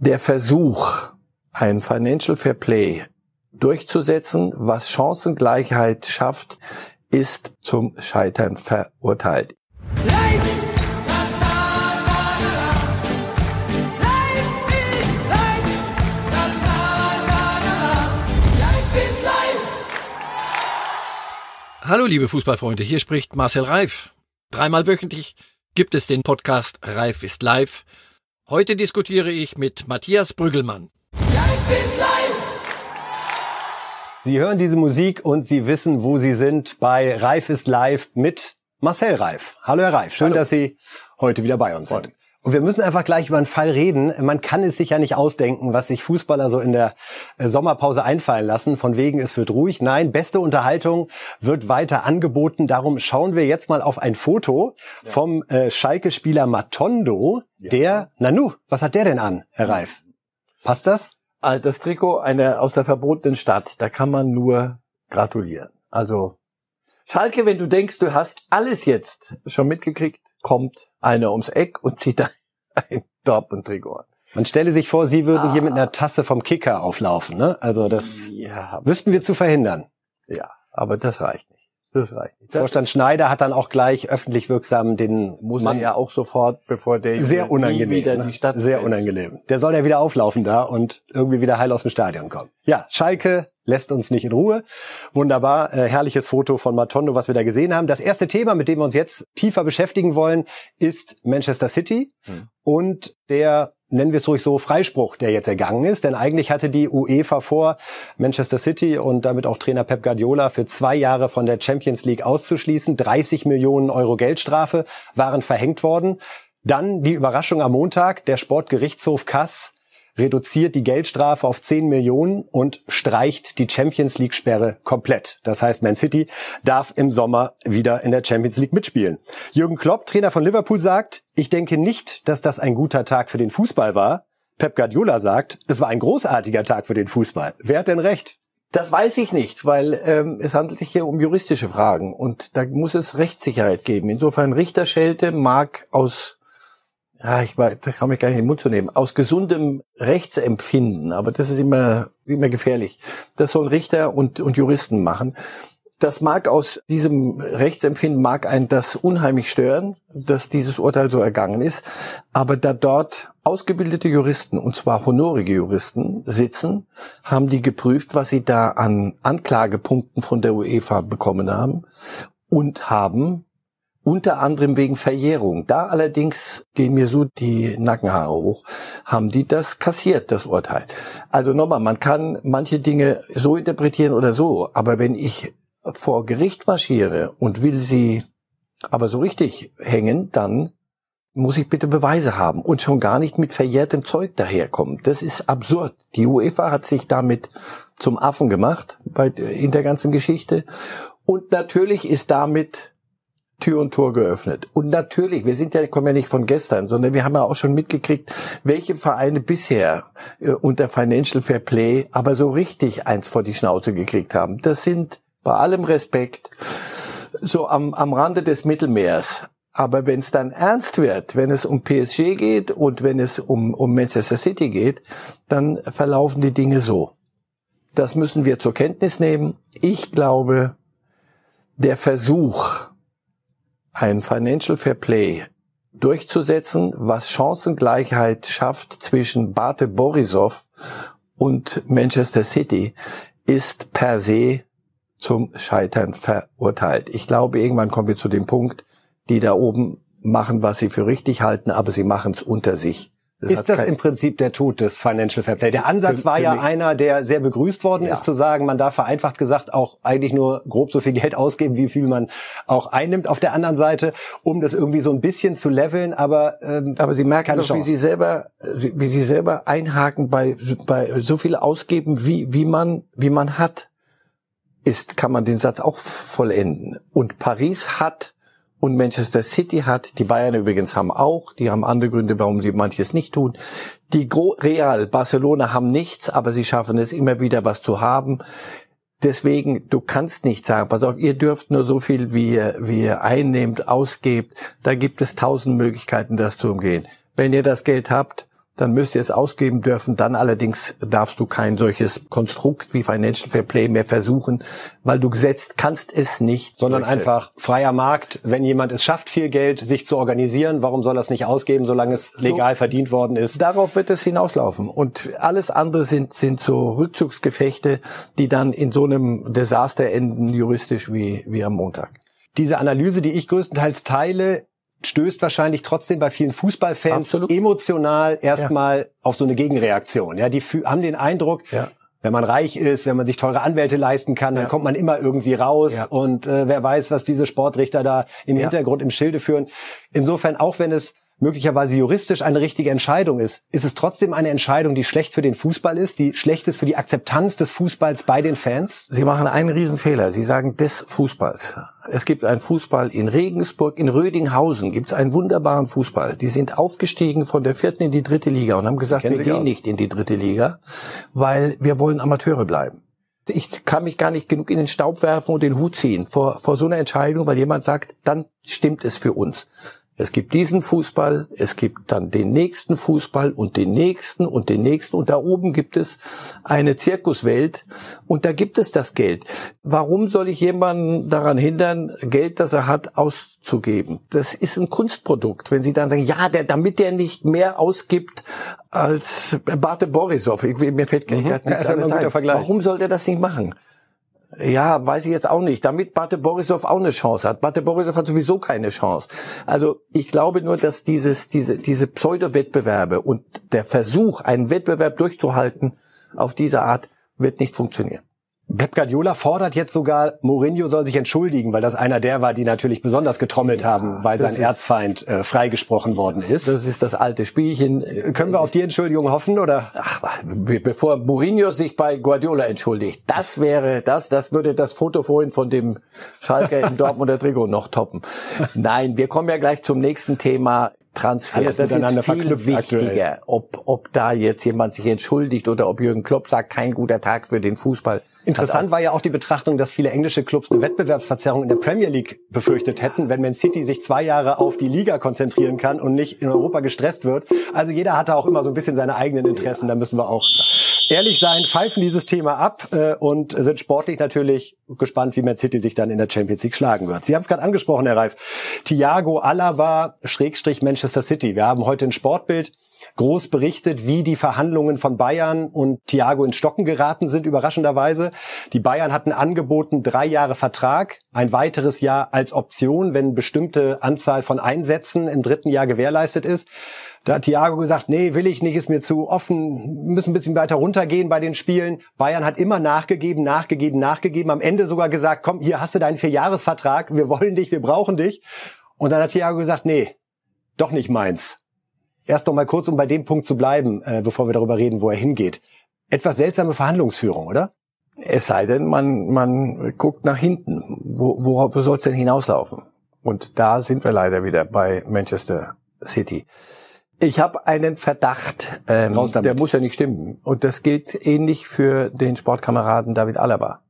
der Versuch, ein Financial Fair Play durchzusetzen, was Chancengleichheit schafft, ist zum Scheitern verurteilt. Hallo liebe Fußballfreunde, hier spricht Marcel Reif. Dreimal wöchentlich gibt es den Podcast Reif ist live. Heute diskutiere ich mit Matthias Brüggelmann. Reif ist live! Sie hören diese Musik und Sie wissen, wo Sie sind bei Reif ist live mit Marcel Reif. Hallo Herr Reif, schön, Hallo. dass Sie heute wieder bei uns sind. Und wir müssen einfach gleich über einen Fall reden. Man kann es sich ja nicht ausdenken, was sich Fußballer so in der äh, Sommerpause einfallen lassen. Von wegen, es wird ruhig. Nein, beste Unterhaltung wird weiter angeboten. Darum schauen wir jetzt mal auf ein Foto ja. vom äh, Schalke-Spieler Matondo. Ja. Der, Nanu, was hat der denn an, Herr Reif? Passt das? Ah, das Trikot eine aus der verbotenen Stadt. Da kann man nur gratulieren. Also Schalke, wenn du denkst, du hast alles jetzt schon mitgekriegt, kommt einer ums Eck und zieht ein Dortmund-Trikot an. Man stelle sich vor, Sie würden ah. hier mit einer Tasse vom Kicker auflaufen, ne? Also das ja, wüssten wir zu verhindern. Ja, aber das reicht nicht. Das reicht nicht. Das Vorstand Schneider hat dann auch gleich öffentlich wirksam den muss Mann ja auch sofort, bevor der sehr unangenehm wieder ne? die Stadt sehr unangenehm. Der soll ja wieder auflaufen da und irgendwie wieder heil aus dem Stadion kommen. Ja, Schalke lässt uns nicht in Ruhe. Wunderbar, äh, herrliches Foto von Matondo, was wir da gesehen haben. Das erste Thema, mit dem wir uns jetzt tiefer beschäftigen wollen, ist Manchester City hm. und der nennen wir es ruhig so, Freispruch, der jetzt ergangen ist. Denn eigentlich hatte die UEFA vor, Manchester City und damit auch Trainer Pep Guardiola für zwei Jahre von der Champions League auszuschließen. 30 Millionen Euro Geldstrafe waren verhängt worden. Dann die Überraschung am Montag, der Sportgerichtshof Kass reduziert die Geldstrafe auf 10 Millionen und streicht die Champions League Sperre komplett. Das heißt, Man City darf im Sommer wieder in der Champions League mitspielen. Jürgen Klopp, Trainer von Liverpool, sagt, ich denke nicht, dass das ein guter Tag für den Fußball war. Pep Guardiola sagt, es war ein großartiger Tag für den Fußball. Wer hat denn recht? Das weiß ich nicht, weil ähm, es handelt sich hier um juristische Fragen und da muss es Rechtssicherheit geben. Insofern Richterschelte mag aus ja, ich war, da kann mich gar nicht in den Mund zu nehmen, aus gesundem Rechtsempfinden, aber das ist immer, immer gefährlich. Das sollen Richter und, und Juristen machen. Das mag aus diesem Rechtsempfinden mag ein das unheimlich stören, dass dieses Urteil so ergangen ist. Aber da dort ausgebildete Juristen, und zwar honorige Juristen, sitzen, haben die geprüft, was sie da an Anklagepunkten von der UEFA bekommen haben und haben unter anderem wegen Verjährung. Da allerdings gehen mir so die Nackenhaare hoch, haben die das kassiert, das Urteil. Also nochmal, man kann manche Dinge so interpretieren oder so, aber wenn ich vor Gericht marschiere und will sie aber so richtig hängen, dann muss ich bitte Beweise haben und schon gar nicht mit verjährtem Zeug daherkommen. Das ist absurd. Die UEFA hat sich damit zum Affen gemacht bei, in der ganzen Geschichte. Und natürlich ist damit Tür und Tor geöffnet. Und natürlich, wir sind ja, kommen ja nicht von gestern, sondern wir haben ja auch schon mitgekriegt, welche Vereine bisher äh, unter Financial Fair Play aber so richtig eins vor die Schnauze gekriegt haben. Das sind bei allem Respekt so am, am Rande des Mittelmeers. Aber wenn es dann ernst wird, wenn es um PSG geht und wenn es um, um Manchester City geht, dann verlaufen die Dinge so. Das müssen wir zur Kenntnis nehmen. Ich glaube, der Versuch, ein Financial Fair Play durchzusetzen, was Chancengleichheit schafft zwischen Bate Borisov und Manchester City, ist per se zum Scheitern verurteilt. Ich glaube, irgendwann kommen wir zu dem Punkt, die da oben machen, was sie für richtig halten, aber sie machen es unter sich. Das ist das im Prinzip der Tod des Financial Fair Play? Der Ansatz für, war ja einer, der sehr begrüßt worden ja. ist, zu sagen, man darf vereinfacht gesagt auch eigentlich nur grob so viel Geld ausgeben, wie viel man auch einnimmt auf der anderen Seite, um das irgendwie so ein bisschen zu leveln. Aber ähm, aber Sie merken doch, wie Sie selber wie Sie selber einhaken bei bei so viel ausgeben, wie wie man wie man hat, ist kann man den Satz auch vollenden. Und Paris hat und Manchester City hat, die Bayern übrigens haben auch, die haben andere Gründe, warum sie manches nicht tun. Die Gro Real, Barcelona haben nichts, aber sie schaffen es immer wieder was zu haben. Deswegen, du kannst nicht sagen, pass auf, ihr dürft nur so viel, wie ihr, wie ihr einnehmt, ausgebt. Da gibt es tausend Möglichkeiten, das zu umgehen. Wenn ihr das Geld habt, dann müsst ihr es ausgeben dürfen. Dann allerdings darfst du kein solches Konstrukt wie Financial Fair Play mehr versuchen, weil du gesetzt kannst es nicht. Sondern einfach freier Markt. Wenn jemand es schafft, viel Geld sich zu organisieren, warum soll er es nicht ausgeben, solange es legal so, verdient worden ist? Darauf wird es hinauslaufen. Und alles andere sind, sind so Rückzugsgefechte, die dann in so einem Desaster enden, juristisch wie, wie am Montag. Diese Analyse, die ich größtenteils teile, stößt wahrscheinlich trotzdem bei vielen Fußballfans Absolut. emotional erstmal ja. auf so eine Gegenreaktion. Ja, die haben den Eindruck, ja. wenn man reich ist, wenn man sich teure Anwälte leisten kann, dann ja. kommt man immer irgendwie raus und äh, wer weiß, was diese Sportrichter da im Hintergrund im Schilde führen. Insofern, auch wenn es möglicherweise juristisch eine richtige Entscheidung ist, ist es trotzdem eine Entscheidung, die schlecht für den Fußball ist, die schlecht ist für die Akzeptanz des Fußballs bei den Fans? Sie machen einen Riesenfehler. Sie sagen des Fußballs. Es gibt einen Fußball in Regensburg, in Rödinghausen gibt es einen wunderbaren Fußball. Die sind aufgestiegen von der vierten in die dritte Liga und haben gesagt, Kennen wir gehen aus. nicht in die dritte Liga, weil wir wollen Amateure bleiben ich kann mich gar nicht genug in den Staub werfen und den Hut ziehen vor, vor so einer Entscheidung, weil jemand sagt, dann stimmt es für uns. Es gibt diesen Fußball, es gibt dann den nächsten Fußball und den nächsten und den nächsten und da oben gibt es eine Zirkuswelt und da gibt es das Geld. Warum soll ich jemanden daran hindern, Geld, das er hat, auszugeben? Das ist ein Kunstprodukt. Wenn Sie dann sagen, ja, der, damit der nicht mehr ausgibt als Barte Borisov, mir fällt mhm. gar nichts ja, ein. Warum soll der das nicht machen? Ja, weiß ich jetzt auch nicht. Damit Bate Borisov auch eine Chance hat. Bate Borisov hat sowieso keine Chance. Also ich glaube nur, dass dieses, diese, diese Pseudo-Wettbewerbe und der Versuch, einen Wettbewerb durchzuhalten, auf diese Art wird nicht funktionieren. Pep Guardiola fordert jetzt sogar, Mourinho soll sich entschuldigen, weil das einer der war, die natürlich besonders getrommelt ja, haben, weil sein Erzfeind äh, freigesprochen worden ist. Das ist das alte Spielchen. Können wir auf die Entschuldigung hoffen, oder? Ach, bevor Mourinho sich bei Guardiola entschuldigt, das wäre das, das würde das Foto vorhin von dem Schalker im Dortmunder Trikot noch toppen. Nein, wir kommen ja gleich zum nächsten Thema. Transfer. Alles das ist viel wichtiger, ob, ob da jetzt jemand sich entschuldigt oder ob Jürgen Klopp sagt, kein guter Tag für den Fußball. Interessant war ja auch die Betrachtung, dass viele englische Clubs eine Wettbewerbsverzerrung in der Premier League befürchtet hätten, wenn Man City sich zwei Jahre auf die Liga konzentrieren kann und nicht in Europa gestresst wird. Also jeder hatte auch immer so ein bisschen seine eigenen Interessen. Da müssen wir auch ehrlich sein, pfeifen dieses Thema ab äh, und sind sportlich natürlich gespannt, wie Man City sich dann in der Champions League schlagen wird. Sie haben es gerade angesprochen, Herr Reif. Thiago Alaba, Schrägstrich Manchester City. Wir haben heute ein Sportbild groß berichtet, wie die Verhandlungen von Bayern und Thiago in Stocken geraten sind, überraschenderweise. Die Bayern hatten angeboten, drei Jahre Vertrag, ein weiteres Jahr als Option, wenn bestimmte Anzahl von Einsätzen im dritten Jahr gewährleistet ist. Da hat Thiago gesagt, nee, will ich nicht, ist mir zu offen, müssen ein bisschen weiter runtergehen bei den Spielen. Bayern hat immer nachgegeben, nachgegeben, nachgegeben, am Ende sogar gesagt, komm, hier hast du deinen Vierjahresvertrag, wir wollen dich, wir brauchen dich. Und dann hat Thiago gesagt, nee, doch nicht meins erst noch mal kurz, um bei dem Punkt zu bleiben, äh, bevor wir darüber reden, wo er hingeht. Etwas seltsame Verhandlungsführung, oder? Es sei denn, man, man guckt nach hinten. Wo, worauf soll es denn hinauslaufen? Und da sind wir leider wieder bei Manchester City. Ich habe einen Verdacht, ähm, der muss ja nicht stimmen. Und das gilt ähnlich für den Sportkameraden David Alaba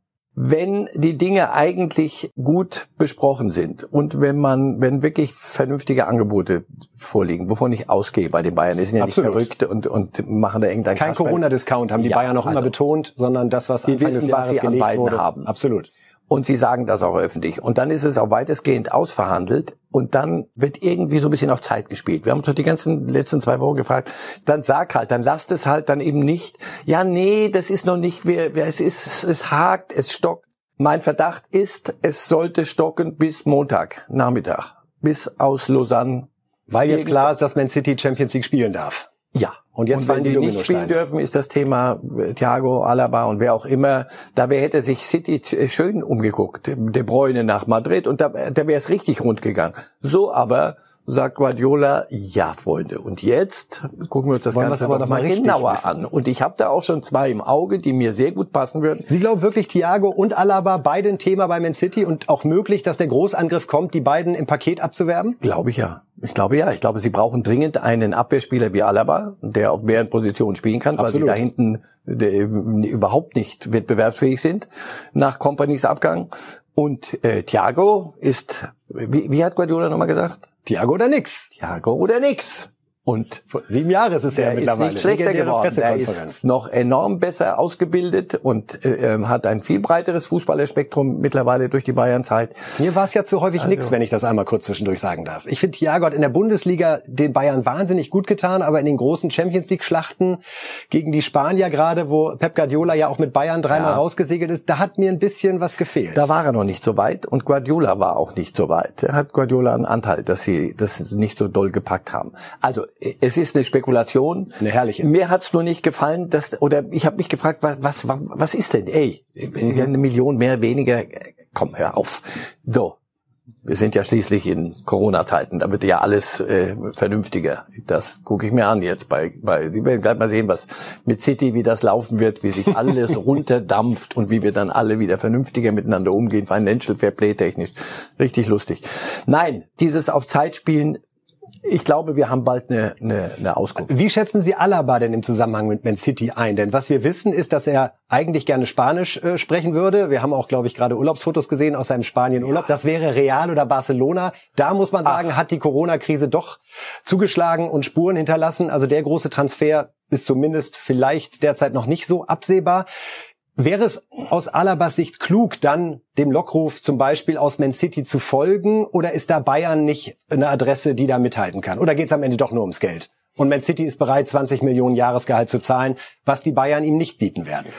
wenn die Dinge eigentlich gut besprochen sind und wenn man, wenn wirklich vernünftige Angebote vorliegen, wovon ich ausgehe bei den Bayern, die sind ja Absolut. nicht verrückt und, und machen da irgendein Kein Corona-Discount haben die ja, Bayern noch also, immer betont, sondern das, was die wissen, was sie an beiden wurde. haben. Absolut. Und sie sagen das auch öffentlich. Und dann ist es auch weitestgehend ausverhandelt. Und dann wird irgendwie so ein bisschen auf Zeit gespielt. Wir haben uns doch die ganzen letzten zwei Wochen gefragt, dann sag halt, dann lasst es halt dann eben nicht. Ja, nee, das ist noch nicht, es ist, es hakt, es stockt. Mein Verdacht ist, es sollte stocken bis Montag, Nachmittag. Bis aus Lausanne. Weil jetzt klar ist, dass Man City Champions League spielen darf. Ja, und jetzt und wenn die, die nicht spielen dürfen, ist das Thema äh, Thiago, Alaba und wer auch immer. Dabei hätte sich City schön umgeguckt, De Bruyne nach Madrid und da, da wäre es richtig rund gegangen. So aber sagt Guardiola, ja, Freunde. Und jetzt gucken wir uns das Wollen Ganze aber noch mal genauer wissen. an. Und ich habe da auch schon zwei im Auge, die mir sehr gut passen würden. Sie glauben wirklich, Thiago und Alaba beide ein Thema bei Man City und auch möglich, dass der Großangriff kommt, die beiden im Paket abzuwerben? Glaube ich ja. Ich glaube ja. Ich glaube, sie brauchen dringend einen Abwehrspieler wie Alaba, der auf mehreren Positionen spielen kann, Absolut. weil sie da hinten überhaupt nicht wettbewerbsfähig sind nach Companys Abgang. Und äh, Thiago ist, wie, wie hat Guardiola nochmal gesagt? Thiago oder nix. Thiago oder nix. Und sieben Jahre ist es ja mittlerweile. Ist nicht schlechter geworden. Er ist noch enorm besser ausgebildet und äh, ähm, hat ein viel breiteres Fußballerspektrum mittlerweile durch die Bayernzeit. Mir war es ja zu häufig also. nichts, wenn ich das einmal kurz zwischendurch sagen darf. Ich finde, Thiago hat in der Bundesliga den Bayern wahnsinnig gut getan, aber in den großen Champions League Schlachten gegen die Spanier gerade, wo Pep Guardiola ja auch mit Bayern dreimal ja. rausgesegelt ist, da hat mir ein bisschen was gefehlt. Da war er noch nicht so weit und Guardiola war auch nicht so weit. Er hat Guardiola einen Anteil, dass sie das nicht so doll gepackt haben. Also es ist eine Spekulation. Eine herrliche. Mir hat's nur nicht gefallen, dass oder ich habe mich gefragt, was, was was ist denn? Ey, wenn wir eine Million mehr weniger, komm, hör auf. So, wir sind ja schließlich in Corona-Zeiten, da wird ja alles äh, vernünftiger. Das gucke ich mir an jetzt bei, bei, wir werden gleich mal sehen, was mit City, wie das laufen wird, wie sich alles runterdampft und wie wir dann alle wieder vernünftiger miteinander umgehen, Financial Fair Play technisch. Richtig lustig. Nein, dieses auf Zeit spielen ich glaube, wir haben bald eine, eine, eine Auskunft. Wie schätzen Sie Alaba denn im Zusammenhang mit Man City ein? Denn was wir wissen, ist, dass er eigentlich gerne Spanisch äh, sprechen würde. Wir haben auch, glaube ich, gerade Urlaubsfotos gesehen aus seinem Spanien-Urlaub. Ja. Das wäre Real oder Barcelona. Da muss man sagen, Ach. hat die Corona-Krise doch zugeschlagen und Spuren hinterlassen. Also der große Transfer ist zumindest vielleicht derzeit noch nicht so absehbar. Wäre es aus Alabas Sicht klug, dann dem Lockruf zum Beispiel aus Man City zu folgen? Oder ist da Bayern nicht eine Adresse, die da mithalten kann? Oder geht es am Ende doch nur ums Geld? Und Man City ist bereit, 20 Millionen Jahresgehalt zu zahlen, was die Bayern ihm nicht bieten werden.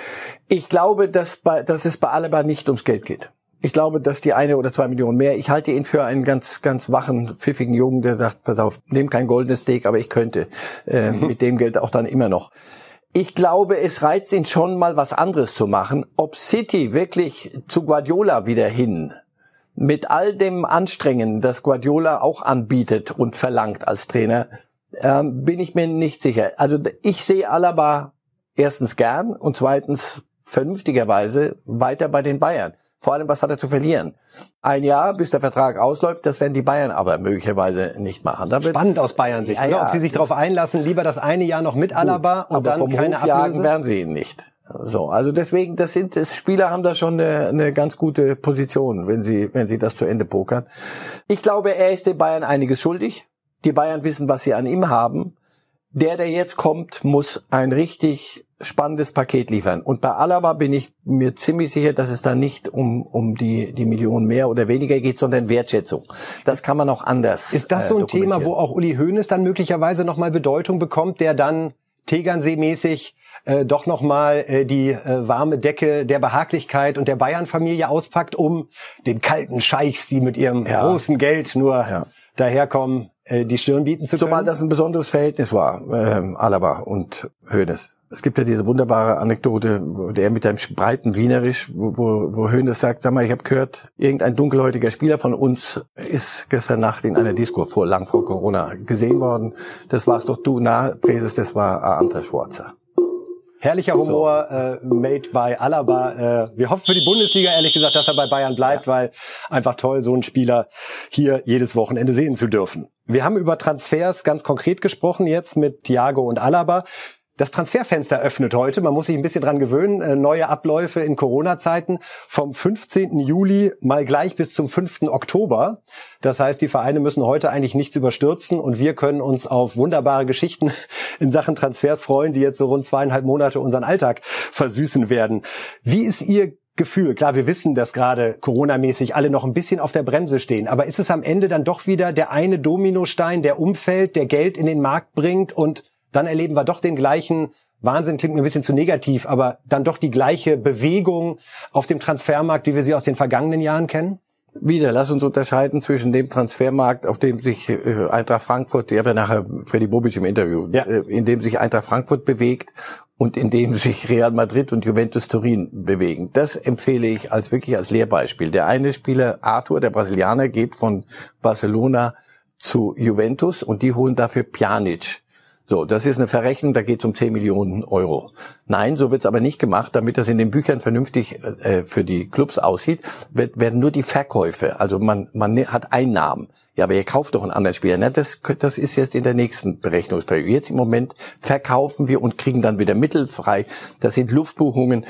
Ich glaube, dass, bei, dass es bei Alaba nicht ums Geld geht. Ich glaube, dass die eine oder zwei Millionen mehr. Ich halte ihn für einen ganz, ganz wachen, pfiffigen Jungen, der sagt, pass auf, nehm kein goldenes Steak, aber ich könnte äh, mhm. mit dem Geld auch dann immer noch ich glaube, es reizt ihn schon mal was anderes zu machen. Ob City wirklich zu Guardiola wieder hin, mit all dem Anstrengen, das Guardiola auch anbietet und verlangt als Trainer, ähm, bin ich mir nicht sicher. Also ich sehe Alaba erstens gern und zweitens vernünftigerweise weiter bei den Bayern. Vor allem, was hat er zu verlieren? Ein Jahr, bis der Vertrag ausläuft, das werden die Bayern aber möglicherweise nicht machen. Da Spannend aus Bayern Sicht. Ja, ja. Ob sie sich darauf einlassen, lieber das eine Jahr noch mit Alaba und aber dann vom keine Hof jagen werden sie ihn nicht. So, also deswegen, das sind, das Spieler haben da schon eine, eine ganz gute Position, wenn sie, wenn sie das zu Ende pokern. Ich glaube, er ist den Bayern einiges schuldig. Die Bayern wissen, was sie an ihm haben. Der, der jetzt kommt, muss ein richtig spannendes Paket liefern. Und bei Alaba bin ich mir ziemlich sicher, dass es da nicht um, um die, die Millionen mehr oder weniger geht, sondern Wertschätzung. Das kann man auch anders. Ist das so ein äh, Thema, wo auch Uli Hoeneß dann möglicherweise nochmal Bedeutung bekommt, der dann Tegernsee-mäßig äh, doch nochmal äh, die äh, warme Decke der Behaglichkeit und der Bayern-Familie auspackt, um den kalten Scheichs, die mit ihrem ja. großen Geld nur ja. daherkommen, äh, die Stirn bieten zu können? Zumal das ein besonderes Verhältnis war, äh, Alaba und Hoeneß. Es gibt ja diese wunderbare Anekdote, der mit einem breiten Wienerisch, wo, wo, wo Hönes sagt, sag mal, ich habe gehört, irgendein dunkelhäutiger Spieler von uns ist gestern Nacht in einer Disco vor lang vor Corona gesehen worden. Das warst doch du, na, Präses, das war Ante Schwarzer. Herrlicher Humor, so. äh, made by Alaba. Äh, wir hoffen für die Bundesliga, ehrlich gesagt, dass er bei Bayern bleibt, ja. weil einfach toll, so einen Spieler hier jedes Wochenende sehen zu dürfen. Wir haben über Transfers ganz konkret gesprochen jetzt mit Thiago und Alaba. Das Transferfenster öffnet heute. Man muss sich ein bisschen dran gewöhnen. Äh, neue Abläufe in Corona-Zeiten vom 15. Juli mal gleich bis zum 5. Oktober. Das heißt, die Vereine müssen heute eigentlich nichts überstürzen und wir können uns auf wunderbare Geschichten in Sachen Transfers freuen, die jetzt so rund zweieinhalb Monate unseren Alltag versüßen werden. Wie ist Ihr Gefühl. Klar, wir wissen, dass gerade Corona-mäßig alle noch ein bisschen auf der Bremse stehen. Aber ist es am Ende dann doch wieder der eine Dominostein, der umfällt, der Geld in den Markt bringt und dann erleben wir doch den gleichen Wahnsinn klingt mir ein bisschen zu negativ, aber dann doch die gleiche Bewegung auf dem Transfermarkt, wie wir sie aus den vergangenen Jahren kennen? Wieder, lass uns unterscheiden zwischen dem Transfermarkt, auf dem sich äh, Eintracht Frankfurt, ich habe ja nachher Freddy Bobic im Interview, ja. äh, in dem sich Eintracht Frankfurt bewegt und in dem sich Real Madrid und Juventus Turin bewegen. Das empfehle ich als wirklich als Lehrbeispiel. Der eine Spieler, Arthur, der Brasilianer, geht von Barcelona zu Juventus und die holen dafür Pjanic so, das ist eine Verrechnung, da geht es um 10 Millionen Euro. Nein, so wird es aber nicht gemacht, damit das in den Büchern vernünftig äh, für die Clubs aussieht, wird, werden nur die Verkäufe, also man, man hat Einnahmen. Ja, aber ihr kauft doch einen anderen Spieler. Na, das, das ist jetzt in der nächsten Berechnungsperiode. Jetzt im Moment verkaufen wir und kriegen dann wieder Mittel frei. Das sind Luftbuchungen.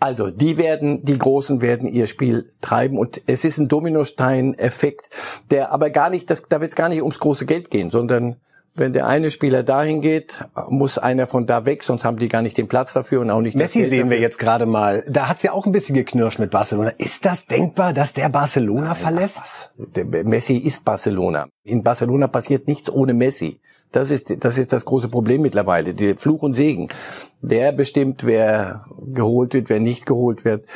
Also, die werden, die Großen werden ihr Spiel treiben und es ist ein Dominostein-Effekt, der aber gar nicht, das, da wird es gar nicht ums große Geld gehen, sondern wenn der eine Spieler dahin geht, muss einer von da weg, sonst haben die gar nicht den Platz dafür und auch nicht. Messi sehen wir jetzt gerade mal. Da hat's ja auch ein bisschen geknirscht mit Barcelona. Ist das denkbar, dass der Barcelona Nein, verlässt? Der Messi ist Barcelona. In Barcelona passiert nichts ohne Messi. Das ist, das ist das große Problem mittlerweile. Die Fluch und Segen. Der bestimmt, wer geholt wird, wer nicht geholt wird.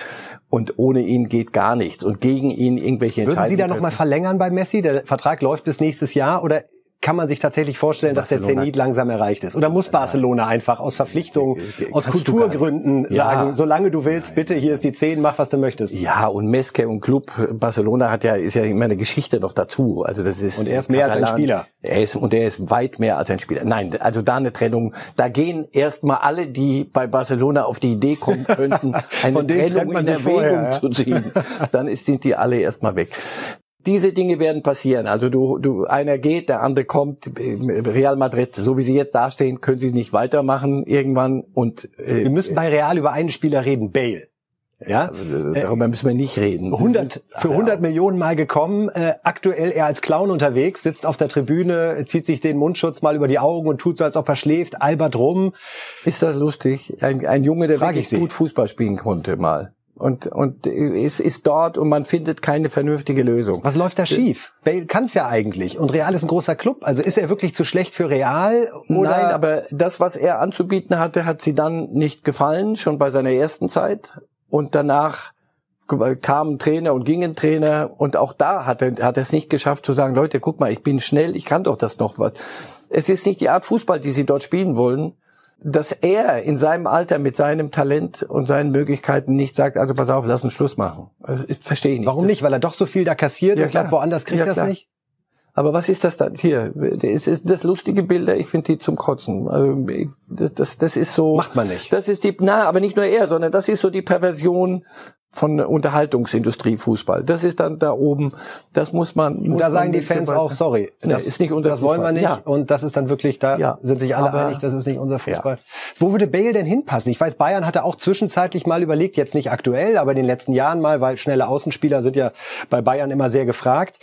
Und ohne ihn geht gar nichts. Und gegen ihn irgendwelche Entscheidungen. Würden Sie da nochmal verlängern bei Messi? Der Vertrag läuft bis nächstes Jahr oder kann man sich tatsächlich vorstellen, Barcelona. dass der Zenit langsam erreicht ist? Oder muss Barcelona einfach aus Verpflichtung, aus Kulturgründen ja. sagen, solange du willst, bitte, hier ist die 10, mach was du möchtest? Ja, und Meske und Club, Barcelona hat ja, ist ja immer eine Geschichte noch dazu. Also das ist. Und er ist mehr Katalan. als ein Spieler. Er ist, und er ist weit mehr als ein Spieler. Nein, also da eine Trennung, da gehen erstmal alle, die bei Barcelona auf die Idee kommen könnten, eine Trennung in Erwägung vorher, ja? zu ziehen. Dann ist, sind die alle erstmal weg diese Dinge werden passieren. Also du, du, einer geht, der andere kommt. Real Madrid, so wie sie jetzt dastehen, können sie nicht weitermachen irgendwann. Und äh, wir müssen bei Real über einen Spieler reden, Bale. Ja, äh, darüber müssen wir nicht reden. 100 für 100 Millionen Mal gekommen, äh, aktuell er als Clown unterwegs, sitzt auf der Tribüne, zieht sich den Mundschutz mal über die Augen und tut so, als ob er schläft, albert rum. Ist das lustig? Ein, ein Junge, der Frag wirklich gut Fußball spielen konnte mal und und es ist dort und man findet keine vernünftige Lösung. Was läuft da schief? Bale kann es ja eigentlich und Real ist ein großer Club. Also ist er wirklich zu schlecht für Real? Oder? Nein, aber das, was er anzubieten hatte, hat sie dann nicht gefallen, schon bei seiner ersten Zeit und danach kamen Trainer und gingen Trainer und auch da hat er, hat er es nicht geschafft zu sagen, Leute, guck mal, ich bin schnell, ich kann doch das noch was. Es ist nicht die Art Fußball, die sie dort spielen wollen dass er in seinem Alter mit seinem Talent und seinen Möglichkeiten nicht sagt, also pass auf, lass uns Schluss machen. Also, ich verstehe nicht. Warum nicht? Weil er doch so viel da kassiert ja, und klar. woanders kriegt ja, er das nicht? Aber was ist das dann? Hier, das ist das lustige Bilder, ich finde die zum Kotzen. Also, das, das, das ist so. Macht man nicht. Das ist die, na, aber nicht nur er, sondern das ist so die Perversion von Unterhaltungsindustrie Fußball. Das ist dann da oben, das muss man. Muss da sagen die Fans auch, sorry, das nee, ist nicht unser Das Fußball. wollen wir nicht ja. und das ist dann wirklich, da ja. sind sich alle Aber, einig, das ist nicht unser Fußball. Ja. Wo würde Bale denn hinpassen? Ich weiß, Bayern hatte auch zwischenzeitlich mal überlegt, jetzt nicht aktuell, aber in den letzten Jahren mal, weil schnelle Außenspieler sind ja bei Bayern immer sehr gefragt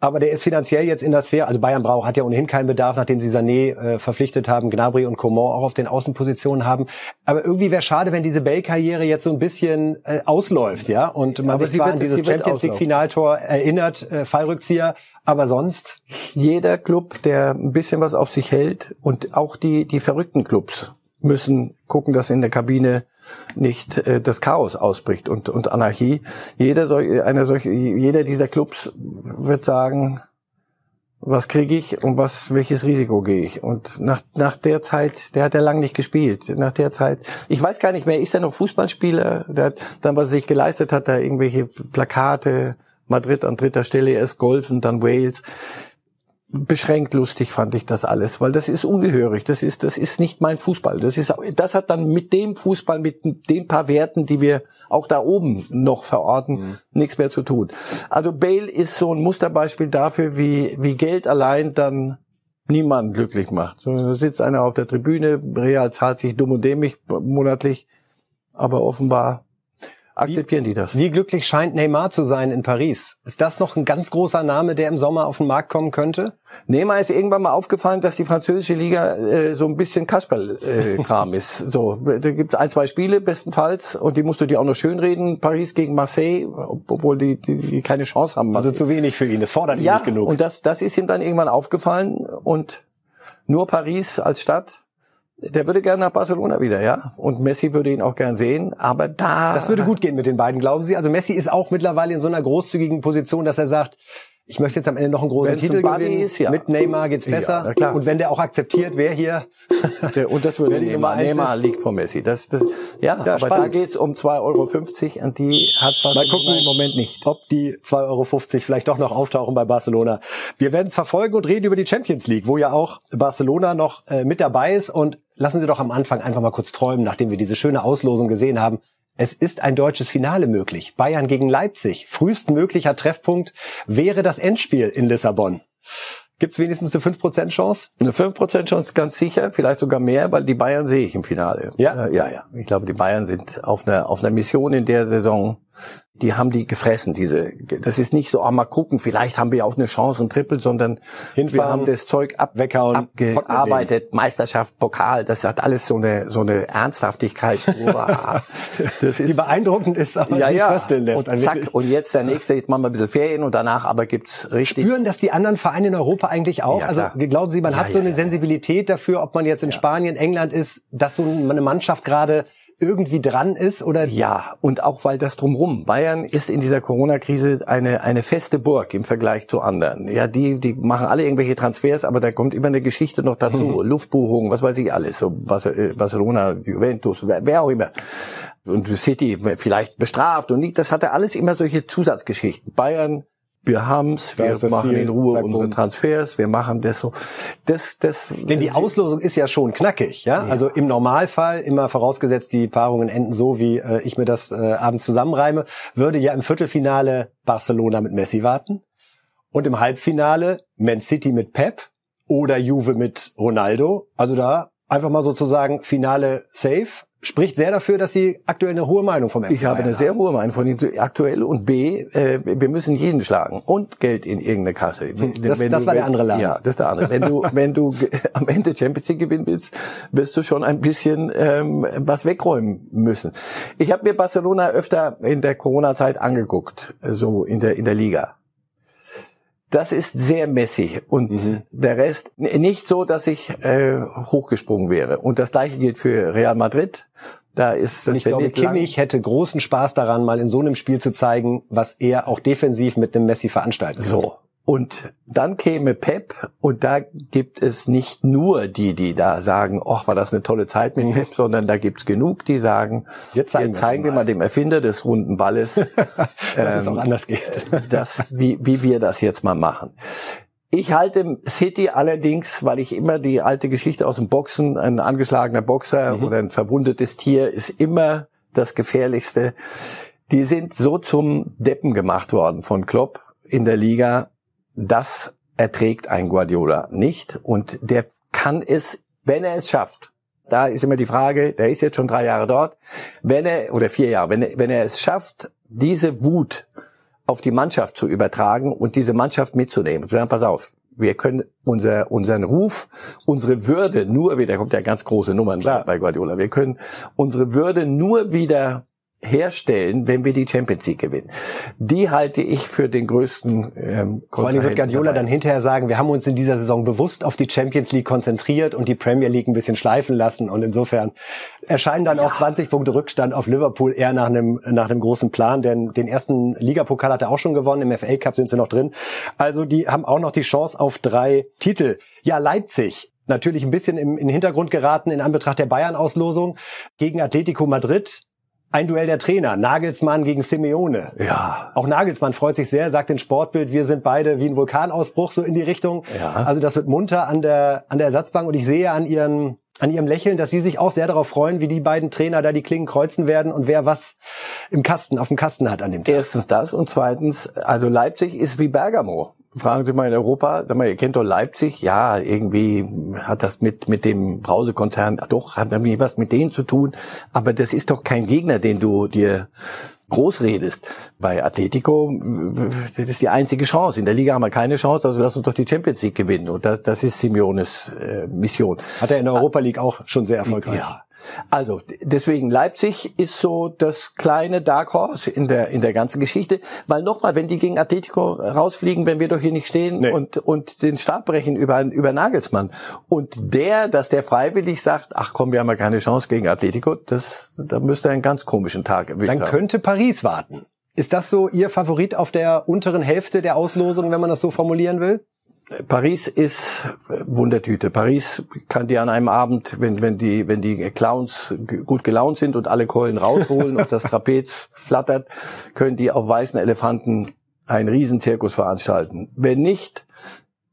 aber der ist finanziell jetzt in der Sphäre, also Bayern braucht, hat ja ohnehin keinen Bedarf, nachdem sie Sané äh, verpflichtet haben, Gnabry und Coman auch auf den Außenpositionen haben. Aber irgendwie wäre schade, wenn diese Bale-Karriere jetzt so ein bisschen äh, ausläuft, ja, und man aber sich zwar an dieses Champions League-Finaltor erinnert, äh, Fallrückzieher, aber sonst? Jeder Club, der ein bisschen was auf sich hält und auch die, die verrückten Clubs müssen gucken, dass in der Kabine nicht äh, das Chaos ausbricht und, und Anarchie. Jeder, solch, einer solch, jeder dieser Clubs wird sagen, was kriege ich und was welches Risiko gehe ich? Und nach nach der Zeit der hat ja lang nicht gespielt. Nach der Zeit ich weiß gar nicht mehr ist er noch Fußballspieler? Der hat dann was er sich geleistet hat da irgendwelche Plakate Madrid an dritter Stelle erst Golfen dann Wales beschränkt lustig fand ich das alles, weil das ist ungehörig, das ist das ist nicht mein Fußball. Das ist das hat dann mit dem Fußball mit den paar Werten, die wir auch da oben noch verorten, mhm. nichts mehr zu tun. Also Bale ist so ein Musterbeispiel dafür, wie wie Geld allein dann niemanden glücklich macht. Da sitzt einer auf der Tribüne, Real zahlt sich dumm und dämlich monatlich, aber offenbar akzeptieren wie, die das. Wie glücklich scheint Neymar zu sein in Paris? Ist das noch ein ganz großer Name, der im Sommer auf den Markt kommen könnte? Neymar ist irgendwann mal aufgefallen, dass die französische Liga äh, so ein bisschen Kasperl-Kram äh, ist. So, da gibt es ein, zwei Spiele bestenfalls und die musst du dir auch noch schönreden. Paris gegen Marseille, obwohl die, die, die keine Chance haben. Also zu wenig für ihn, das fordert ihn ja, nicht genug. und das, das ist ihm dann irgendwann aufgefallen und nur Paris als Stadt der würde gerne nach Barcelona wieder, ja. Und Messi würde ihn auch gern sehen, aber da. Das würde gut gehen mit den beiden, glauben Sie? Also Messi ist auch mittlerweile in so einer großzügigen Position, dass er sagt, ich möchte jetzt am Ende noch einen großen Wenn's Titel ein gewinnen. Ist, ja. Mit Neymar geht's besser. Ja. Und wenn der auch akzeptiert, wer hier. und das würde Neymar, Neymar liegt vor Messi. Das, das, ja, ja aber spannend. da geht's um 2,50 Euro und die hat Barcelona Mal gucken, im Moment nicht. Ob die 2,50 Euro vielleicht doch noch auftauchen bei Barcelona. Wir werden es verfolgen und reden über die Champions League, wo ja auch Barcelona noch äh, mit dabei ist. Und lassen Sie doch am Anfang einfach mal kurz träumen, nachdem wir diese schöne Auslosung gesehen haben. Es ist ein deutsches Finale möglich. Bayern gegen Leipzig. Frühestmöglicher Treffpunkt wäre das Endspiel in Lissabon. Gibt es wenigstens eine 5% Chance? Eine 5% Chance ganz sicher, vielleicht sogar mehr, weil die Bayern sehe ich im Finale. Ja? Äh, ja, ja. Ich glaube, die Bayern sind auf einer, auf einer Mission in der Saison. Die haben die gefressen, diese, das ist nicht so, oh, mal gucken, vielleicht haben wir auch eine Chance und Triple, sondern Hinfahren, wir haben das Zeug ab, weghauen, abgearbeitet, Meisterschaft, Pokal, das hat alles so eine, so eine Ernsthaftigkeit. das ist, die beeindruckend ist, aber ja, ja. lässt. Und zack, und jetzt der nächste, jetzt machen wir ein bisschen Ferien und danach aber gibt's richtig. Spüren das die anderen Vereine in Europa eigentlich auch? Ja, also glauben Sie, man ja, hat so eine Sensibilität dafür, ob man jetzt in Spanien, England ist, dass so eine Mannschaft gerade irgendwie dran ist oder? Ja, und auch weil das drumrum. Bayern ist in dieser Corona-Krise eine, eine feste Burg im Vergleich zu anderen. Ja, die, die machen alle irgendwelche Transfers, aber da kommt immer eine Geschichte noch dazu. Mhm. Luftbuchungen, was weiß ich alles. So äh, Barcelona, Juventus, wer, wer auch immer. Und City vielleicht bestraft und nicht. Das hatte alles immer solche Zusatzgeschichten. Bayern wir haben's, wir machen Ziel, in Ruhe unsere Transfers, wir machen das so. Das, das. Denn die Auslosung ist ja schon knackig, ja? ja. Also im Normalfall, immer vorausgesetzt, die Paarungen enden so, wie äh, ich mir das äh, abends zusammenreime, würde ja im Viertelfinale Barcelona mit Messi warten und im Halbfinale Man City mit Pep oder Juve mit Ronaldo. Also da einfach mal sozusagen Finale safe spricht sehr dafür, dass Sie aktuell eine hohe Meinung vom FC Ich habe eine sehr hohe Meinung von Ihnen aktuell und B, äh, wir müssen jeden schlagen und Geld in irgendeine Kasse. Das, das du, war der andere Laden. Ja, das ist der andere. Wenn du, wenn du am Ende Champions League gewinnen willst, wirst du schon ein bisschen ähm, was wegräumen müssen. Ich habe mir Barcelona öfter in der Corona-Zeit angeguckt, so in der in der Liga. Das ist sehr messig und mhm. der Rest nicht so, dass ich äh, hochgesprungen wäre. Und das gleiche gilt für Real Madrid. Da ist und ich glaube, Kimmich hätte großen Spaß daran, mal in so einem Spiel zu zeigen, was er auch defensiv mit einem Messi veranstaltet. So. Und dann käme Pep und da gibt es nicht nur die, die da sagen, ach, war das eine tolle Zeit mit mhm. Pep, sondern da gibt's genug, die sagen, jetzt zeigen, jetzt zeigen wir mal dem Erfinder des runden Balles, dass ähm, es auch anders geht. das, wie, wie wir das jetzt mal machen. Ich halte City allerdings, weil ich immer die alte Geschichte aus dem Boxen, ein angeschlagener Boxer mhm. oder ein verwundetes Tier ist immer das Gefährlichste. Die sind so zum Deppen gemacht worden von Klopp in der Liga, das erträgt ein Guardiola nicht und der kann es, wenn er es schafft. Da ist immer die Frage, der ist jetzt schon drei Jahre dort, wenn er, oder vier Jahre, wenn er, wenn er es schafft, diese Wut auf die Mannschaft zu übertragen und diese Mannschaft mitzunehmen. Sagen, pass auf, wir können unser, unseren Ruf, unsere Würde nur wieder, kommt ja ganz große Nummern Klar. bei Guardiola, wir können unsere Würde nur wieder herstellen, wenn wir die Champions League gewinnen. Die halte ich für den größten ähm, Vor allem wird Guardiola dabei. dann hinterher sagen, wir haben uns in dieser Saison bewusst auf die Champions League konzentriert und die Premier League ein bisschen schleifen lassen und insofern erscheinen dann ja. auch 20 Punkte Rückstand auf Liverpool eher nach einem nach einem großen Plan, denn den ersten Ligapokal hat er auch schon gewonnen, im FA Cup sind sie noch drin. Also die haben auch noch die Chance auf drei Titel. Ja, Leipzig natürlich ein bisschen im, in den Hintergrund geraten in Anbetracht der Bayern-Auslosung gegen Atletico Madrid ein Duell der Trainer, Nagelsmann gegen Simeone. Ja. Auch Nagelsmann freut sich sehr, sagt in Sportbild, wir sind beide wie ein Vulkanausbruch, so in die Richtung. Ja. Also das wird munter an der, an der Ersatzbank und ich sehe an ihren, an ihrem Lächeln, dass sie sich auch sehr darauf freuen, wie die beiden Trainer da die Klingen kreuzen werden und wer was im Kasten, auf dem Kasten hat an dem Tag. Erstens das und zweitens, also Leipzig ist wie Bergamo fragen Sie mal in Europa, sag mal, ihr kennt doch Leipzig, ja, irgendwie hat das mit, mit dem Brausekonzern, doch, hat irgendwie was mit denen zu tun, aber das ist doch kein Gegner, den du dir groß redest. Bei Atletico, das ist die einzige Chance. In der Liga haben wir keine Chance, also lass uns doch die Champions League gewinnen. Und das, das ist Simeones äh, Mission. Hat er in der Europa League auch schon sehr erfolgreich. Ja, also deswegen Leipzig ist so das kleine Dark Horse in der in der ganzen Geschichte, weil nochmal, wenn die gegen Atletico rausfliegen, wenn wir doch hier nicht stehen nee. und und den Stab brechen über über Nagelsmann und der, dass der freiwillig sagt, ach komm, wir haben ja keine Chance gegen Atletico, das da müsste er einen ganz komischen Tag erwischt Dann könnte Paris warten. Ist das so Ihr Favorit auf der unteren Hälfte der Auslosung, wenn man das so formulieren will? Paris ist Wundertüte. Paris kann dir an einem Abend, wenn, wenn die, wenn die Clowns gut gelaunt sind und alle Keulen rausholen und das Trapez flattert, können die auf weißen Elefanten einen Riesenzirkus veranstalten. Wenn nicht,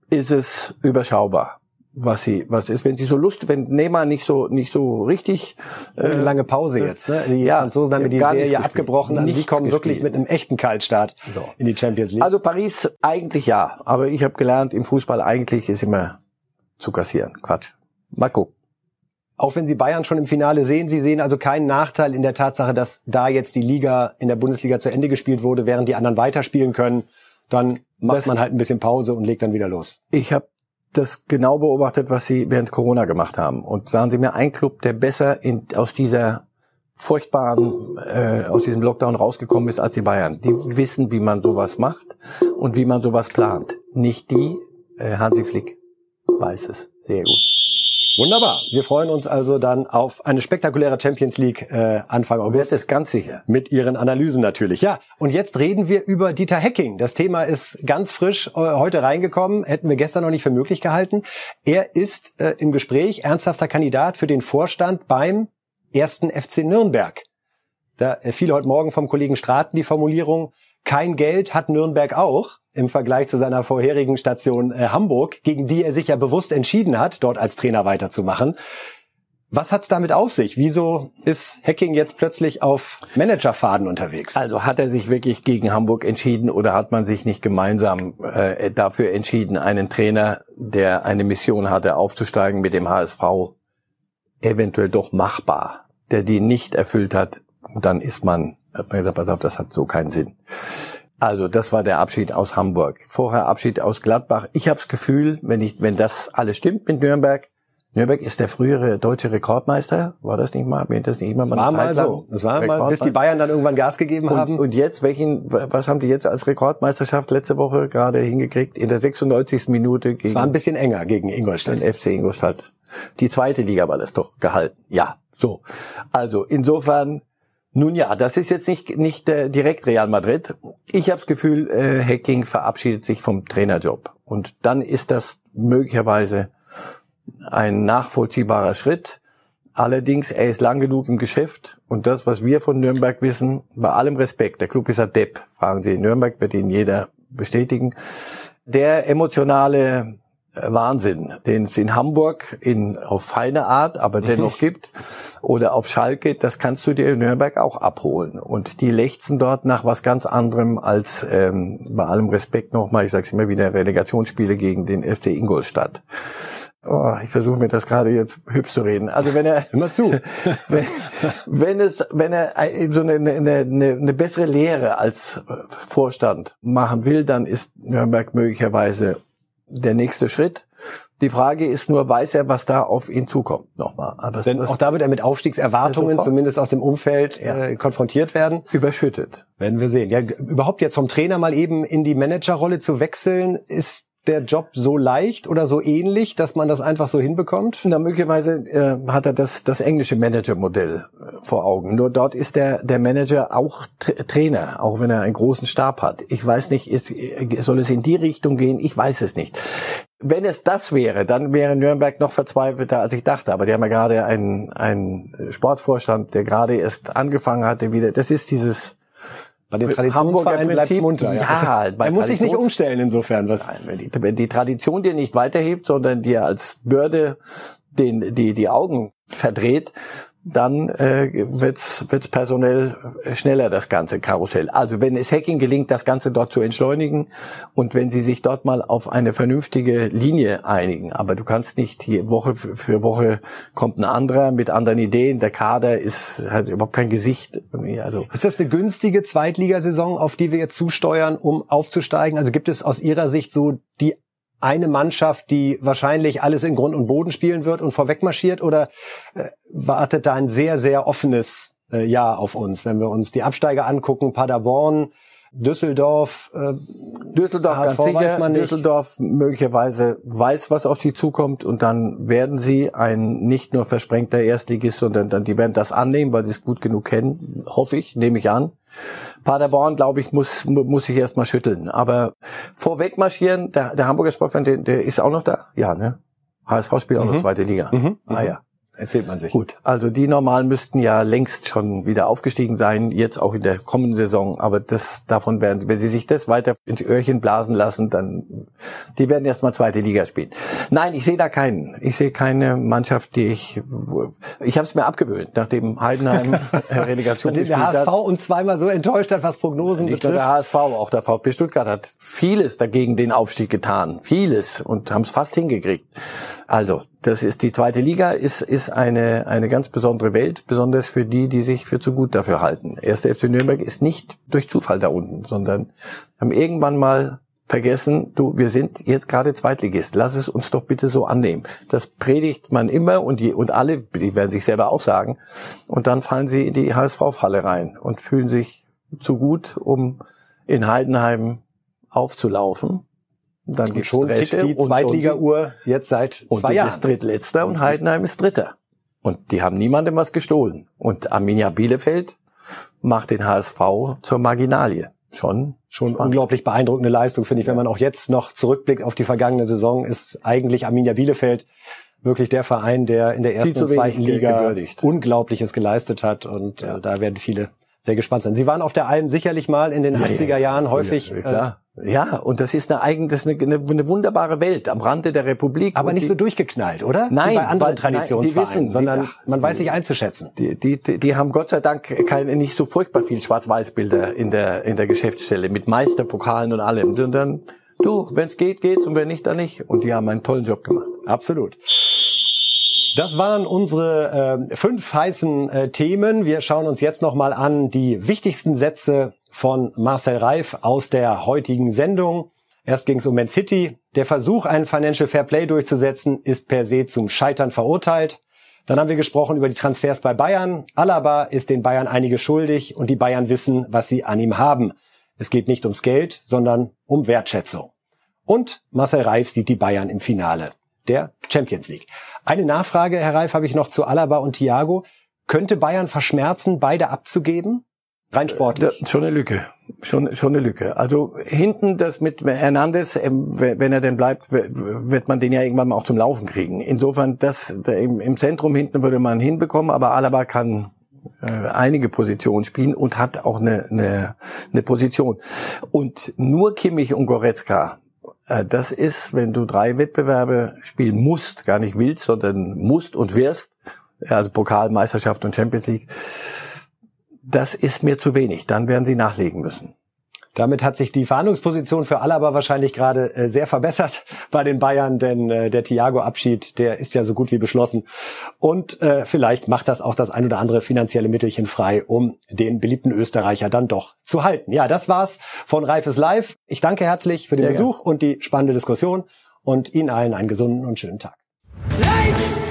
ist es überschaubar was sie was ist wenn sie so Lust wenn Neymar nicht so nicht so richtig äh, eine lange Pause jetzt ne? Die ja, Franzosen haben die Serie abgebrochen. Also die kommen wirklich mit einem echten Kaltstart so. in die Champions League. Also Paris eigentlich ja aber ich habe gelernt im Fußball eigentlich ist immer zu kassieren. Quatsch. Mal gucken. Auch wenn Sie Bayern schon im Finale sehen, Sie sehen also keinen Nachteil in der Tatsache, dass da jetzt die Liga in der Bundesliga zu Ende gespielt wurde, während die anderen weiterspielen können. Dann macht das, man halt ein bisschen Pause und legt dann wieder los. Ich habe das genau beobachtet, was Sie während Corona gemacht haben. Und sagen Sie mir ein Club, der besser in, aus dieser furchtbaren, äh, aus diesem Lockdown rausgekommen ist als die Bayern. Die wissen, wie man sowas macht und wie man sowas plant. Nicht die, äh, Hansi Flick weiß es. Sehr gut. Wunderbar. Wir freuen uns also dann auf eine spektakuläre Champions League äh, Anfang August. Das ist ganz sicher. Mit Ihren Analysen natürlich. Ja, und jetzt reden wir über Dieter Hecking. Das Thema ist ganz frisch äh, heute reingekommen. Hätten wir gestern noch nicht für möglich gehalten. Er ist äh, im Gespräch ernsthafter Kandidat für den Vorstand beim ersten FC Nürnberg. Da fiel heute Morgen vom Kollegen Straten die Formulierung, kein Geld hat Nürnberg auch im Vergleich zu seiner vorherigen Station äh, Hamburg, gegen die er sich ja bewusst entschieden hat, dort als Trainer weiterzumachen. Was hat's damit auf sich? Wieso ist Hacking jetzt plötzlich auf Managerfaden unterwegs? Also hat er sich wirklich gegen Hamburg entschieden oder hat man sich nicht gemeinsam äh, dafür entschieden, einen Trainer, der eine Mission hatte, aufzusteigen mit dem HSV, eventuell doch machbar, der die nicht erfüllt hat, dann ist man, hat man gesagt, pass auf, das hat so keinen Sinn. Also das war der Abschied aus Hamburg. Vorher Abschied aus Gladbach. Ich habe das Gefühl, wenn ich, wenn das alles stimmt mit Nürnberg, Nürnberg ist der frühere deutsche Rekordmeister. War das nicht mal? Mir das nicht immer mal war mal so. Das war mal, bis die Bayern dann irgendwann Gas gegeben und, haben. Und jetzt, welchen, was haben die jetzt als Rekordmeisterschaft letzte Woche gerade hingekriegt? In der 96. Minute gegen. Es war ein bisschen enger gegen Ingolstadt. Den FC Ingolstadt. Die zweite Liga war das doch gehalten. Ja, so. Also insofern nun ja, das ist jetzt nicht, nicht äh, direkt Real Madrid. Ich habe das Gefühl, äh, Hacking verabschiedet sich vom Trainerjob. Und dann ist das möglicherweise ein nachvollziehbarer Schritt. Allerdings, er ist lang genug im Geschäft und das, was wir von Nürnberg wissen, bei allem Respekt, der Club ist ein Depp, fragen Sie in Nürnberg, wird Ihnen jeder bestätigen. Der emotionale Wahnsinn, den es in Hamburg in, auf feine Art, aber mhm. dennoch gibt, oder auf Schalke, das kannst du dir in Nürnberg auch abholen. Und die lechzen dort nach was ganz anderem als, ähm, bei allem Respekt nochmal, ich sage es immer wieder, Relegationsspiele gegen den FC Ingolstadt. Oh, ich versuche mir das gerade jetzt hübsch zu reden. Also wenn er immer zu, wenn, wenn es, wenn er so eine, eine, eine bessere Lehre als Vorstand machen will, dann ist Nürnberg möglicherweise der nächste Schritt. Die Frage ist nur, weiß er, was da auf ihn zukommt nochmal. Aber Denn auch da wird er mit Aufstiegserwartungen, zumindest aus dem Umfeld, ja. äh, konfrontiert werden. Überschüttet. Werden wir sehen. Ja, überhaupt jetzt vom Trainer mal eben in die Managerrolle zu wechseln, ist der Job so leicht oder so ähnlich, dass man das einfach so hinbekommt? Na, möglicherweise äh, hat er das, das englische Managermodell äh, vor Augen. Nur dort ist der, der Manager auch Trainer, auch wenn er einen großen Stab hat. Ich weiß nicht, ist, soll es in die Richtung gehen? Ich weiß es nicht. Wenn es das wäre, dann wäre Nürnberg noch verzweifelter, als ich dachte. Aber die haben ja gerade einen, einen Sportvorstand, der gerade erst angefangen hatte, wieder. Das ist dieses bei den Traditionsvereinen bleibt munter. Ja, ja er muss sich nicht umstellen insofern. Was Nein, wenn die, wenn die Tradition dir nicht weiterhebt, sondern dir als Bürde den, die, die Augen verdreht, dann äh, wird's wird's personell schneller das ganze Karussell. Also wenn es Hacking gelingt, das Ganze dort zu entschleunigen und wenn sie sich dort mal auf eine vernünftige Linie einigen, aber du kannst nicht hier Woche für Woche kommt ein anderer mit anderen Ideen, der Kader ist hat überhaupt kein Gesicht. Also ist das eine günstige Zweitligasaison, auf die wir jetzt zusteuern, um aufzusteigen? Also gibt es aus Ihrer Sicht so die eine Mannschaft, die wahrscheinlich alles in Grund und Boden spielen wird und vorweg marschiert oder äh, wartet da ein sehr, sehr offenes äh, Jahr auf uns, wenn wir uns die Absteiger angucken, Paderborn, Düsseldorf, äh, Düsseldorf HSV ganz sicher, weiß man nicht. Düsseldorf möglicherweise weiß, was auf sie zukommt und dann werden sie ein nicht nur versprengter Erstligist, sondern dann die werden das annehmen, weil sie es gut genug kennen, hoffe ich, nehme ich an. Paderborn, glaube ich, muss muss ich erst mal schütteln. Aber vorweg marschieren, der, der Hamburger Sportverein, der, der ist auch noch da. Ja, ne? HSV spielt auch mhm. noch zweite Liga. Mhm. Ah ja. Erzählt man sich. Gut, also die normalen müssten ja längst schon wieder aufgestiegen sein, jetzt auch in der kommenden Saison. Aber das davon werden, wenn sie sich das weiter ins Öhrchen blasen lassen, dann die werden erstmal zweite Liga spielen. Nein, ich sehe da keinen. Ich sehe keine Mannschaft, die ich. Ich habe es mir abgewöhnt, nachdem Heidenheim Relegation nachdem der HSV hat. uns zweimal so enttäuscht hat, was Prognosen Nicht betrifft. Nur der HSV, auch der VfB Stuttgart hat vieles dagegen den Aufstieg getan, vieles und haben es fast hingekriegt. Also, das ist die zweite Liga, ist, ist eine, eine ganz besondere Welt, besonders für die, die sich für zu gut dafür halten. Erster FC Nürnberg ist nicht durch Zufall da unten, sondern haben irgendwann mal vergessen, du, wir sind jetzt gerade Zweitligist, lass es uns doch bitte so annehmen. Das predigt man immer und, die, und alle, die werden sich selber auch sagen. Und dann fallen sie in die HSV-Falle rein und fühlen sich zu gut, um in Heidenheim aufzulaufen. Und dann gibt schon tickt die Zweitliga-Uhr jetzt seit und zwei Jahren. ist Drittletzter und Heidenheim ist Dritter. Und die haben niemandem was gestohlen. Und Arminia Bielefeld macht den HSV zur Marginalie. Schon schon spannend. unglaublich beeindruckende Leistung, finde ich. Wenn man auch jetzt noch zurückblickt auf die vergangene Saison, ist eigentlich Arminia Bielefeld wirklich der Verein, der in der ersten und zweiten Liga gewürdigt. Unglaubliches geleistet hat. Und ja. äh, da werden viele sehr gespannt sein. Sie waren auf der Alm sicherlich mal in den ja, 80er Jahren häufig. Ja. Äh, ja, und das ist eine eigen, das ist eine, eine, wunderbare Welt am Rande der Republik. Aber nicht die, so durchgeknallt, oder? Nein, Wie bei anderen weil, Traditionsvereinen, nein, die wissen, sondern die, ach, man weiß sich einzuschätzen. Die, die, die, die haben Gott sei Dank keine, nicht so furchtbar viel Schwarz-Weiß-Bilder in der, in der Geschäftsstelle mit Meisterpokalen und allem. Und dann, du, wenn es geht, geht's und wenn nicht, dann nicht. Und die haben einen tollen Job gemacht. Absolut. Das waren unsere äh, fünf heißen äh, Themen. Wir schauen uns jetzt nochmal an die wichtigsten Sätze von Marcel Reif aus der heutigen Sendung. Erst ging es um Man City. Der Versuch, ein Financial Fair Play durchzusetzen, ist per se zum Scheitern verurteilt. Dann haben wir gesprochen über die Transfers bei Bayern. Alaba ist den Bayern einige schuldig und die Bayern wissen, was sie an ihm haben. Es geht nicht ums Geld, sondern um Wertschätzung. Und Marcel Reif sieht die Bayern im Finale der Champions League. Eine Nachfrage, Herr Reif, habe ich noch zu Alaba und Thiago. Könnte Bayern verschmerzen, beide abzugeben? Rein sportlich. Da, schon eine Lücke. Schon, schon eine Lücke. Also hinten das mit Hernandez, ähm, wenn er denn bleibt, wird man den ja irgendwann mal auch zum Laufen kriegen. Insofern, das im Zentrum hinten würde man hinbekommen, aber Alaba kann äh, einige Positionen spielen und hat auch eine, eine, eine Position. Und nur Kimmich und Goretzka äh, das ist, wenn du drei Wettbewerbe spielen musst, gar nicht willst, sondern musst und wirst, also Pokal, Meisterschaft und Champions League, das ist mir zu wenig. Dann werden sie nachlegen müssen. Damit hat sich die Verhandlungsposition für Alaba wahrscheinlich gerade äh, sehr verbessert bei den Bayern, denn äh, der Thiago-Abschied, der ist ja so gut wie beschlossen. Und äh, vielleicht macht das auch das ein oder andere finanzielle Mittelchen frei, um den beliebten Österreicher dann doch zu halten. Ja, das war's von Reifes Live. Ich danke herzlich für den sehr Besuch gern. und die spannende Diskussion und Ihnen allen einen gesunden und schönen Tag. Live!